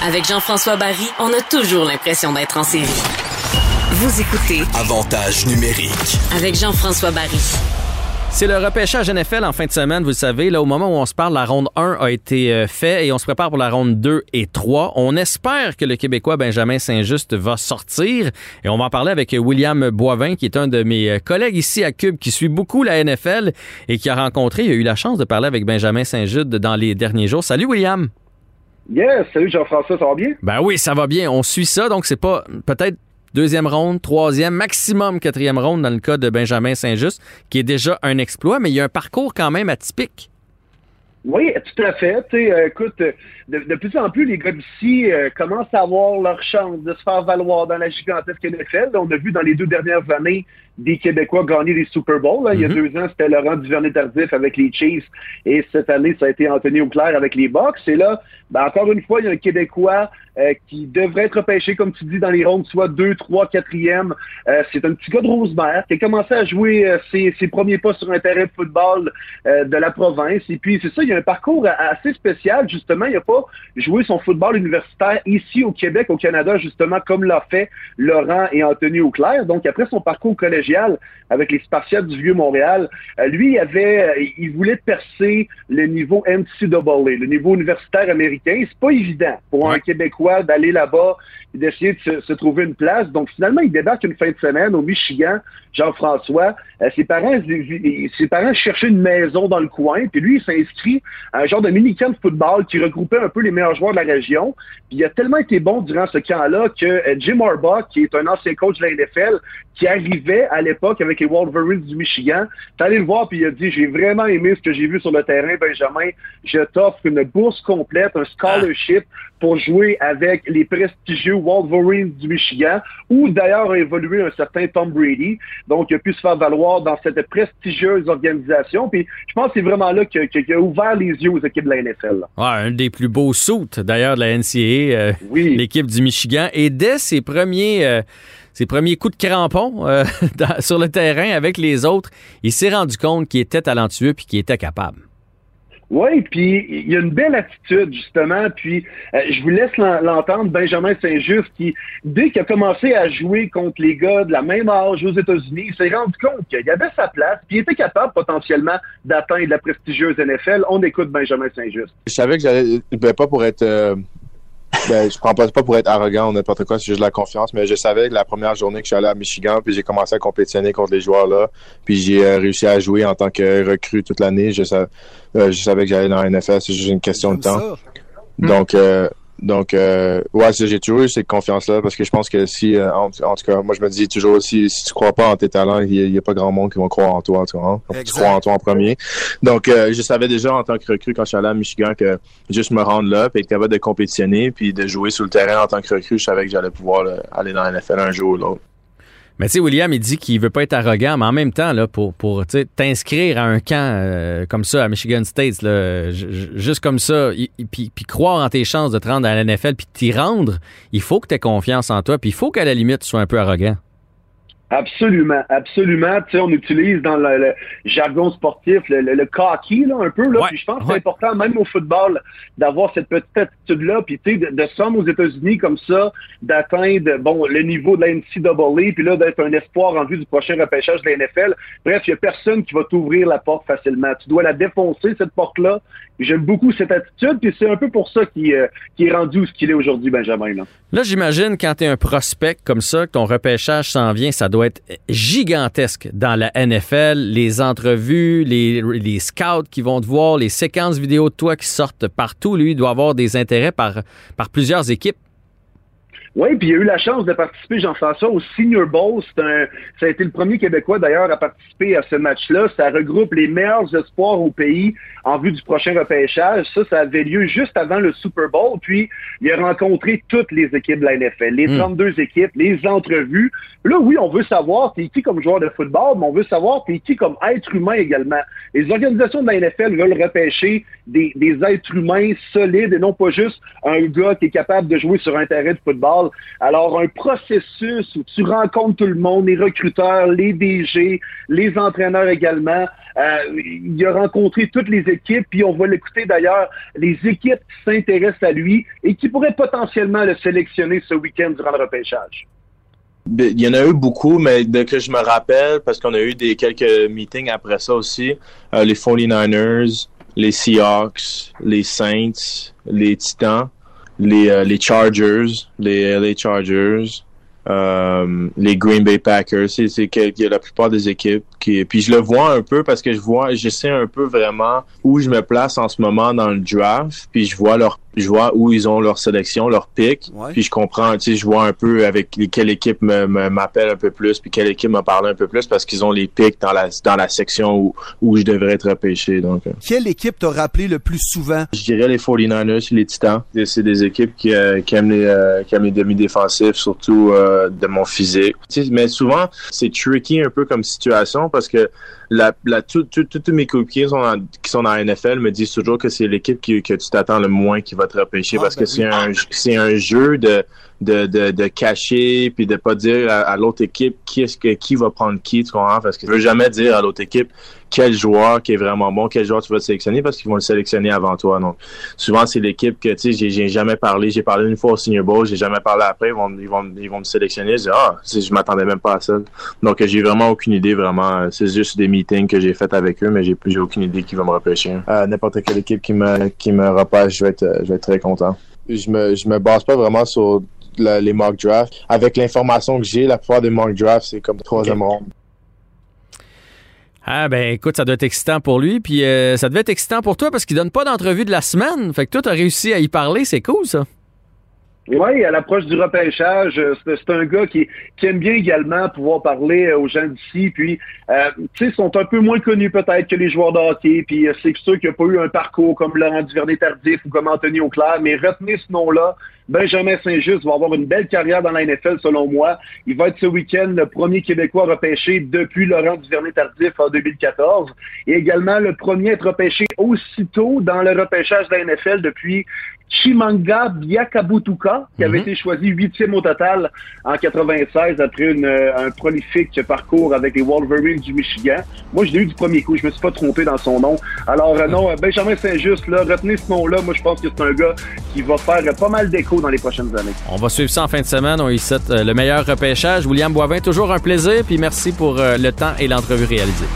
Avec Jean-François Barry, on a toujours l'impression d'être en série. Vous écoutez Avantage numérique. avec Jean-François Barry. C'est le repêchage NFL en fin de semaine, vous le savez. Là, au moment où on se parle, la ronde 1 a été euh, fait et on se prépare pour la ronde 2 et 3. On espère que le Québécois Benjamin Saint-Just va sortir. Et on va en parler avec William Boivin, qui est un de mes euh, collègues ici à Cube, qui suit beaucoup la NFL et qui a rencontré, il a eu la chance de parler avec Benjamin Saint-Just dans les derniers jours. Salut William! Yes, salut Jean-François, ça va bien? Ben oui, ça va bien. On suit ça, donc c'est pas peut-être deuxième ronde, troisième, maximum quatrième ronde dans le cas de Benjamin Saint-Just, qui est déjà un exploit, mais il y a un parcours quand même atypique. Oui, tout à fait. Euh, écoute, euh, de, de plus en plus, les gars d'ici euh, commencent à avoir leur chance de se faire valoir dans la gigantesque NFL. On a vu dans les deux dernières années des Québécois gagner des Super Bowls. là. Il y a deux ans, c'était Laurent Duvernay-Tardif avec les Chiefs et cette année, ça a été Anthony Auclair avec les Bucks. Et là, ben, encore une fois, il y a un Québécois euh, qui devrait être repêché, comme tu dis, dans les rondes, soit 2, 3, 4e. Euh, c'est un petit gars de Rosemère qui a commencé à jouer euh, ses, ses premiers pas sur un terrain de football de la province. Et puis, c'est ça, il y a un parcours assez spécial, justement. Il n'a pas joué son football universitaire ici au Québec, au Canada, justement, comme l'a fait Laurent et Anthony Auclair. Donc, après son parcours collégial avec les Spartiates du Vieux-Montréal, euh, lui, il avait, euh, il voulait percer le niveau NCAA, le niveau universitaire américain. C'est pas évident pour un. Québécois d'aller là-bas et d'essayer de se, se trouver une place. Donc, finalement, il débarque une fin de semaine au Michigan, Jean-François. Euh, ses parents, ses parents cherchaient une maison dans le coin, puis lui, il s'inscrit un genre de mini-camp de football qui regroupait un peu les meilleurs joueurs de la région. Puis il a tellement été bon durant ce camp-là que euh, Jim Harbaugh, qui est un ancien coach de la NFL, qui arrivait à l'époque avec les Wolverines du Michigan, est allé le voir puis il a dit j'ai vraiment aimé ce que j'ai vu sur le terrain, Benjamin. Je t'offre une bourse complète, un scholarship pour jouer avec les prestigieux Wolverines du Michigan, où d'ailleurs a évolué un certain Tom Brady. Donc, il a pu se faire valoir dans cette prestigieuse organisation. Puis, je pense que c'est vraiment là qu'il a ouvert les yeux aux équipes de la NFL. Ouais, un des plus beaux suits, d'ailleurs, de la NCAA, euh, Oui. l'équipe du Michigan. Et dès ses premiers, euh, ses premiers coups de crampon euh, dans- sur le terrain avec les autres, il s'est rendu compte qu'il était talentueux puis qu'il était capable. Oui, puis il y a une belle attitude, justement. Puis euh, je vous laisse l'en- l'entendre, Benjamin Saint-Just, qui, dès qu'il a commencé à jouer contre les gars de la même âge aux États-Unis, il s'est rendu compte qu'il avait sa place, puis il était capable potentiellement d'atteindre la prestigieuse NFL. On écoute Benjamin Saint-Just. Je savais que j'allais, ben, pas pour être, euh, ben, je prends pas, pas pour être arrogant ou n'importe quoi, c'est juste de la confiance, mais je savais que la première journée que je suis allé à Michigan, puis j'ai commencé à compétitionner contre les joueurs là, puis j'ai euh, réussi à jouer en tant que recrue toute l'année. Je, sa- euh, je savais que j'allais dans la NFL, c'est juste une question de temps. Donc, euh, donc, euh, ouais, j'ai toujours eu cette confiance-là parce que je pense que si, euh, en, en tout cas, moi je me dis toujours si, si tu crois pas en tes talents, il y, a- pas grand monde qui va croire en toi, tu vois. hein. Tu crois en toi en premier. Donc, euh, je savais déjà en tant que recrue quand je suis allé à Michigan que juste me rendre là, puis être capable de compétitionner, puis de jouer sur le terrain en tant que recrue, je savais que j'allais pouvoir là, aller dans la NFL un jour ou l'autre. Mais tu sais, William, il dit qu'il veut pas être arrogant, mais en même temps, là, pour, pour t'inscrire à un camp euh, comme ça à Michigan State, là, ju- ju- juste comme ça, puis croire en tes chances de te rendre à la NFL, puis t'y rendre, il faut que tu aies confiance en toi, puis il faut qu'à la limite, tu sois un peu arrogant. Absolument, absolument. Tu sais, on utilise dans le, le jargon sportif le, le, le cocky, là, un peu. Là. Ouais, Puis je pense que c'est important, même au football, d'avoir cette petite attitude-là. Puis tu sais, de, de somme aux États-Unis comme ça, d'atteindre bon le niveau de la NCAA, puis là, d'être un espoir en vue du prochain repêchage de la NFL. Bref, il n'y a personne qui va t'ouvrir la porte facilement. Tu dois la défoncer, cette porte-là. J'aime beaucoup cette attitude, puis c'est un peu pour ça qu'il euh, qu'il est rendu où ce qu'il est aujourd'hui, Benjamin. Là. Là, j'imagine, quand tu es un prospect comme ça, que ton repêchage s'en vient, ça doit être gigantesque dans la NFL. Les entrevues, les, les scouts qui vont te voir, les séquences vidéo de toi qui sortent partout. Lui, doit avoir des intérêts par, par plusieurs équipes. Oui, puis il a eu la chance de participer, Jean-François, au Senior Bowl. Un, ça a été le premier Québécois, d'ailleurs, à participer à ce match-là. Ça regroupe les meilleurs espoirs au pays en vue du prochain repêchage. Ça, ça avait lieu juste avant le Super Bowl. Puis, il a rencontré toutes les équipes de la NFL, les 32 équipes, les entrevues. Là, oui, on veut savoir t'es qui comme joueur de football, mais on veut savoir t'es qui comme être humain également. Les organisations de la NFL veulent repêcher des, des êtres humains solides et non pas juste un gars qui est capable de jouer sur un terrain de football. Alors, un processus où tu rencontres tout le monde, les recruteurs, les DG, les entraîneurs également. Euh, il a rencontré toutes les équipes, puis on va l'écouter d'ailleurs, les équipes qui s'intéressent à lui et qui pourraient potentiellement le sélectionner ce week-end durant le repêchage. Ben, il y en a eu beaucoup, mais dès que je me rappelle, parce qu'on a eu des quelques meetings après ça aussi, euh, les 49ers, les Seahawks, les Saints, les Titans, les, euh, les Chargers, les LA Chargers, euh, les Green Bay Packers, c'est c'est la plupart des équipes qui puis je le vois un peu parce que je vois je sais un peu vraiment où je me place en ce moment dans le draft, puis je vois leur je vois où ils ont leur sélection, leur Ouais. puis je comprends, tu sais, je vois un peu avec quelle équipe m'appelle un peu plus, puis quelle équipe me parle un peu plus parce qu'ils ont les picks dans la dans la section où où je devrais être repêché donc. euh. Quelle équipe t'a rappelé le plus souvent? Je dirais les 49ers, les Titans. C'est des équipes qui, euh, qui aiment les, euh, qui aiment les demi-défensifs, surtout euh, de mon physique. Tu sais, mais souvent, c'est tricky un peu comme situation parce que la, la, tout- tout- tous mes coéquipiers qui sont dans la NFL me disent toujours que c'est l'équipe qui, que tu t'attends le moins qui va te repêcher Ah, parce ben que c'est oui. un, c'est un jeu de, de, de, de cacher puis de pas dire à, à l'autre équipe qui est-ce que qui va prendre qui tu comprends? Parce que tu veux jamais dire à l'autre équipe quel joueur qui est vraiment bon quel joueur tu vas sélectionner parce qu'ils vont le sélectionner avant toi donc souvent c'est l'équipe que tu sais j'ai- j'ai jamais parlé. J'ai parlé une fois au Senior Bowl j'ai jamais parlé après. Ils vont ils vont ils vont me sélectionner. Je dis ah je m'attendais même pas à ça. Donc j'ai vraiment aucune idée vraiment. C'est juste des meetings que j'ai fait avec eux mais j'ai j'ai aucune idée qui va me repêcher. Euh, n'importe quelle équipe qui me qui me repêche je vais être je vais être très content. Je me je me base pas vraiment sur la- les mock drafts avec l'information que j'ai la plupart des mock drafts c'est comme troisième ronde Ah ben écoute, ça doit être excitant pour lui, puis euh, ça devait être excitant pour toi parce qu'il donne pas d'entrevue de la semaine. Fait que toi, t'as réussi à y parler, c'est cool ça. Oui, à l'approche du repêchage, euh, c'est un gars qui, qui aime bien également pouvoir parler euh, aux gens d'ici. Puis, euh, tu sais, sont un peu moins connus peut-être que les joueurs de hockey. Puis, c'est sûr qu'il n'y a pas eu un parcours comme Laurent Duvernay-Tardif ou comme Anthony Auclair. Mais retenez ce nom-là. Benjamin Saint-Just va avoir une belle carrière dans la NFL, selon moi. Il va être ce week-end le premier Québécois repêché depuis Laurent Duvernay-Tardif en 2014. Et également le premier à être repêché aussitôt dans le repêchage de la NFL depuis Chimanga Biakabutuka, qui avait Mhm. été choisi huitième au total en 96 après une, euh, un prolifique parcours avec les Wolverines du Michigan. Moi, je l'ai eu du premier coup, je me suis pas trompé dans son nom. Alors euh, non, euh, Benjamin Saint-Just, là, retenez ce nom-là. Moi, je pense que c'est un gars qui va faire pas mal d'écho dans les prochaines années. On va suivre ça en fin de semaine. On y souhaite euh, le meilleur repêchage. William Boivin, toujours un plaisir, puis merci pour euh, le temps et l'entrevue réalisée.